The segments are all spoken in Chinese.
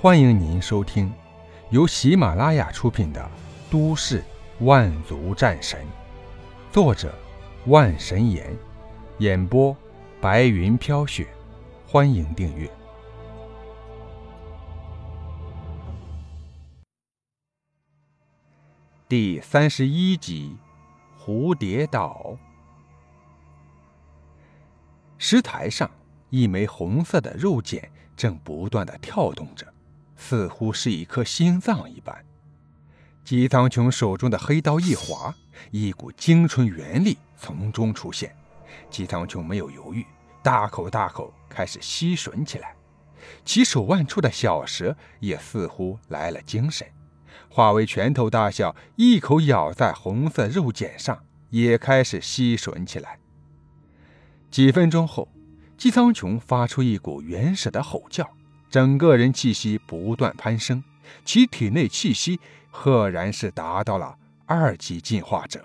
欢迎您收听由喜马拉雅出品的《都市万族战神》，作者万神岩，演播白云飘雪。欢迎订阅第三十一集《蝴蝶岛》。石台上，一枚红色的肉茧正不断的跳动着。似乎是一颗心脏一般，姬苍穹手中的黑刀一划，一股精纯元力从中出现。姬苍穹没有犹豫，大口大口开始吸吮起来。其手腕处的小蛇也似乎来了精神，化为拳头大小，一口咬在红色肉茧上，也开始吸吮起来。几分钟后，姬苍穹发出一股原始的吼叫。整个人气息不断攀升，其体内气息赫然是达到了二级进化者。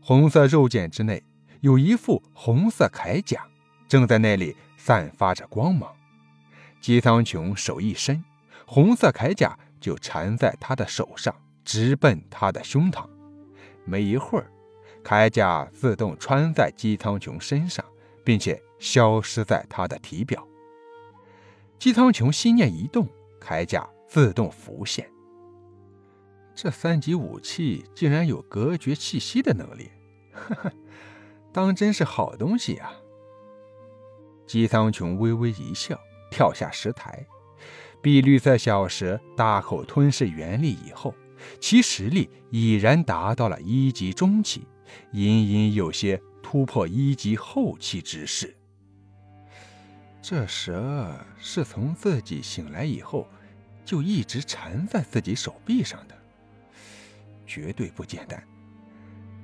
红色肉茧之内有一副红色铠甲，正在那里散发着光芒。姬苍穹手一伸，红色铠甲就缠在他的手上，直奔他的胸膛。没一会儿，铠甲自动穿在姬苍穹身上，并且消失在他的体表。姬苍穹心念一动，铠甲自动浮现。这三级武器竟然有隔绝气息的能力，呵呵，当真是好东西呀！姬苍穹微微一笑，跳下石台。碧绿色小蛇大口吞噬元力以后，其实力已然达到了一级中期，隐隐有些突破一级后期之势。这蛇是从自己醒来以后，就一直缠在自己手臂上的，绝对不简单。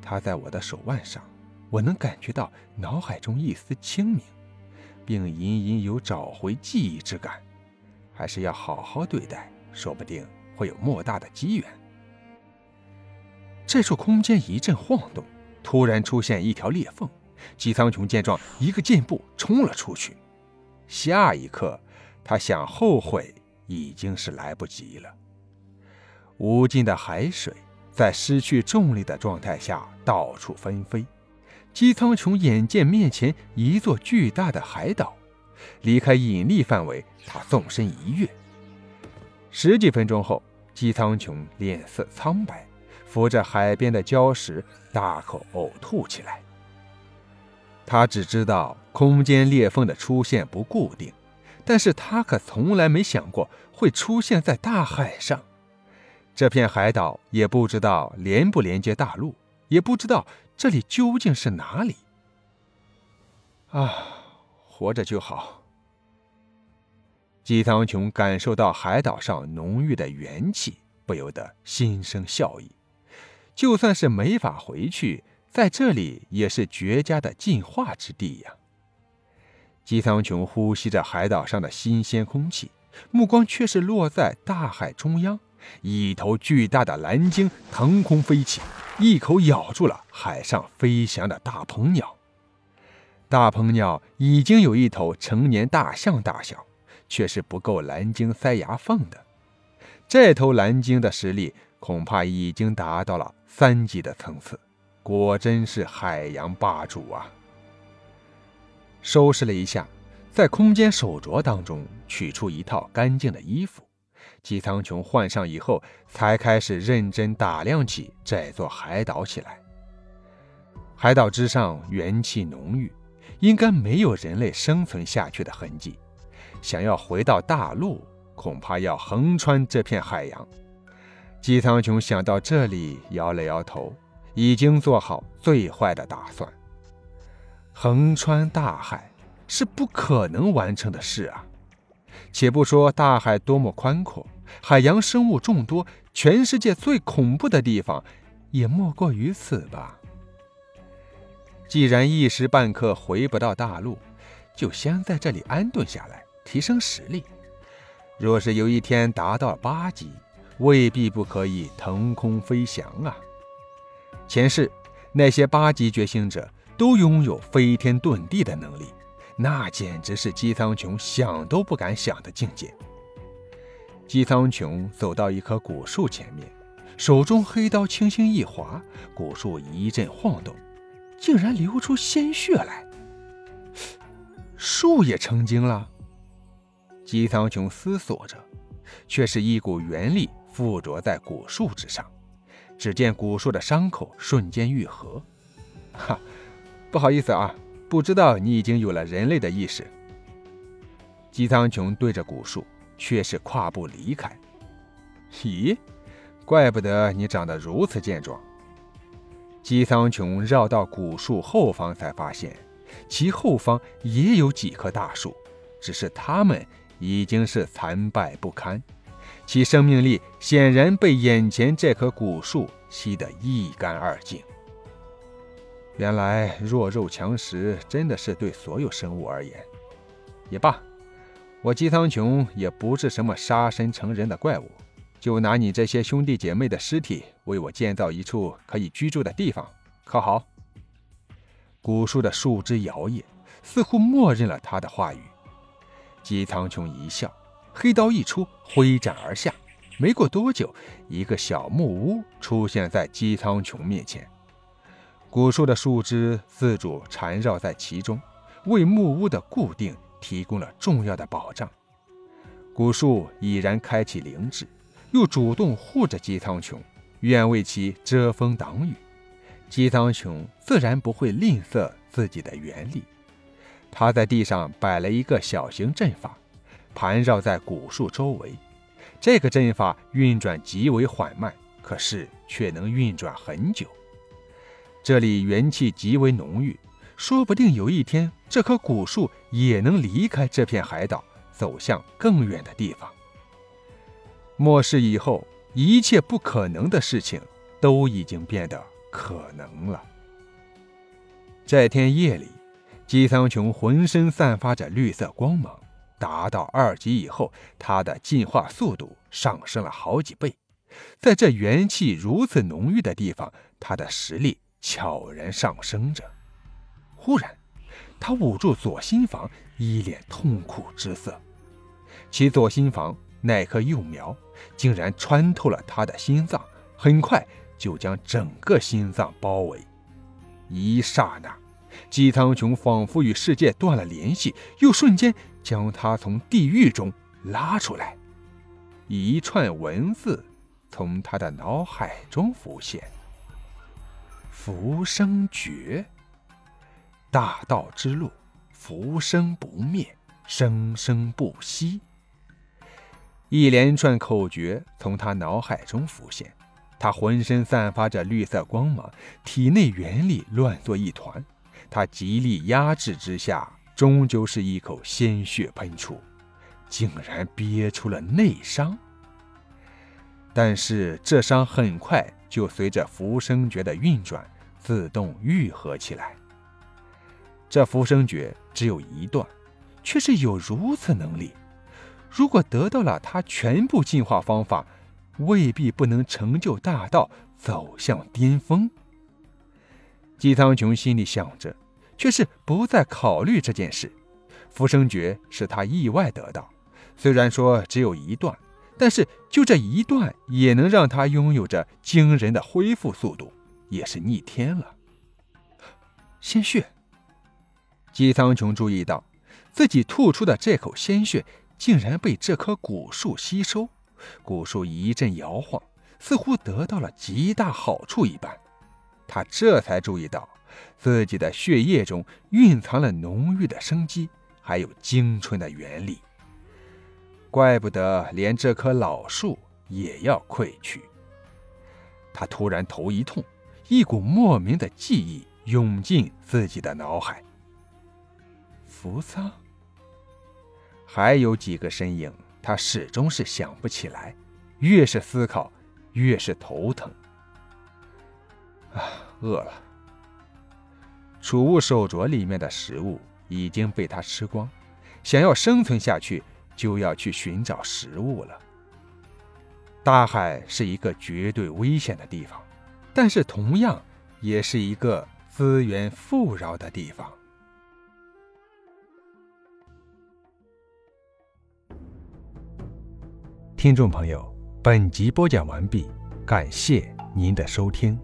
它在我的手腕上，我能感觉到脑海中一丝清明，并隐隐有找回记忆之感。还是要好好对待，说不定会有莫大的机缘。这处空间一阵晃动，突然出现一条裂缝。姬苍穹见状，一个箭步冲了出去。下一刻，他想后悔已经是来不及了。无尽的海水在失去重力的状态下到处纷飞。姬苍穹眼见面前一座巨大的海岛，离开引力范围，他纵身一跃。十几分钟后，姬苍穹脸色苍白，扶着海边的礁石，大口呕吐起来。他只知道空间裂缝的出现不固定，但是他可从来没想过会出现在大海上。这片海岛也不知道连不连接大陆，也不知道这里究竟是哪里。啊，活着就好。姬苍穹感受到海岛上浓郁的元气，不由得心生笑意。就算是没法回去。在这里也是绝佳的进化之地呀。姬苍穹呼吸着海岛上的新鲜空气，目光却是落在大海中央，一头巨大的蓝鲸腾空飞起，一口咬住了海上飞翔的大鹏鸟。大鹏鸟已经有一头成年大象大小，却是不够蓝鲸塞牙缝的。这头蓝鲸的实力恐怕已经达到了三级的层次。果真是海洋霸主啊！收拾了一下，在空间手镯当中取出一套干净的衣服，姬苍穹换上以后，才开始认真打量起这座海岛起来。海岛之上元气浓郁，应该没有人类生存下去的痕迹。想要回到大陆，恐怕要横穿这片海洋。姬苍穹想到这里，摇了摇头。已经做好最坏的打算。横穿大海是不可能完成的事啊！且不说大海多么宽阔，海洋生物众多，全世界最恐怖的地方也莫过于此吧。既然一时半刻回不到大陆，就先在这里安顿下来，提升实力。若是有一天达到八级，未必不可以腾空飞翔啊！前世那些八级觉醒者都拥有飞天遁地的能力，那简直是姬苍穹想都不敢想的境界。姬苍穹走到一棵古树前面，手中黑刀轻轻一划，古树一阵晃动，竟然流出鲜血来。树也成精了。姬苍穹思索着，却是一股元力附着在古树之上。只见古树的伤口瞬间愈合。哈，不好意思啊，不知道你已经有了人类的意识。姬苍穹对着古树，却是跨步离开。咦，怪不得你长得如此健壮。姬苍穹绕到古树后方，才发现其后方也有几棵大树，只是它们已经是残败不堪，其生命力显然被眼前这棵古树吸得一干二净。原来弱肉强食真的是对所有生物而言。也罢。我姬苍穹也不是什么杀身成仁的怪物，就拿你这些兄弟姐妹的尸体为我建造一处可以居住的地方，可好？古树的树枝摇曳，似乎默认了他的话语。姬苍穹一笑，黑刀一出，挥斩而下。没过多久，一个小木屋出现在姬苍穹面前，古树的树枝自主缠绕在其中，为木屋的固定。提供了重要的保障。古树已然开启灵智，又主动护着姬苍穹，愿为其遮风挡雨。姬苍穹自然不会吝啬自己的元力。他在地上摆了一个小型阵法，盘绕在古树周围。这个阵法运转极为缓慢，可是却能运转很久。这里元气极为浓郁。说不定有一天，这棵古树也能离开这片海岛，走向更远的地方。末世以后，一切不可能的事情都已经变得可能了。这天夜里，姬苍穹浑身散发着绿色光芒，达到二级以后，他的进化速度上升了好几倍。在这元气如此浓郁的地方，他的实力悄然上升着。忽然，他捂住左心房，一脸痛苦之色。其左心房那棵幼苗竟然穿透了他的心脏，很快就将整个心脏包围。一刹那，姬苍穹仿佛与世界断了联系，又瞬间将他从地狱中拉出来。一串文字从他的脑海中浮现：“浮生诀。”大道之路，浮生不灭，生生不息。一连串口诀从他脑海中浮现，他浑身散发着绿色光芒，体内元力乱作一团。他极力压制之下，终究是一口鲜血喷出，竟然憋出了内伤。但是这伤很快就随着浮生诀的运转，自动愈合起来。这浮生诀只有一段，却是有如此能力。如果得到了它全部进化方法，未必不能成就大道，走向巅峰。姬苍穹心里想着，却是不再考虑这件事。浮生诀是他意外得到，虽然说只有一段，但是就这一段也能让他拥有着惊人的恢复速度，也是逆天了。鲜血。姬苍穹注意到，自己吐出的这口鲜血竟然被这棵古树吸收。古树一阵摇晃，似乎得到了极大好处一般。他这才注意到，自己的血液中蕴藏了浓郁的生机，还有精纯的元力。怪不得连这棵老树也要溃去。他突然头一痛，一股莫名的记忆涌进自己的脑海。扶桑，还有几个身影，他始终是想不起来。越是思考，越是头疼。啊，饿了。储物手镯里面的食物已经被他吃光，想要生存下去，就要去寻找食物了。大海是一个绝对危险的地方，但是同样也是一个资源富饶的地方。听众朋友，本集播讲完毕，感谢您的收听。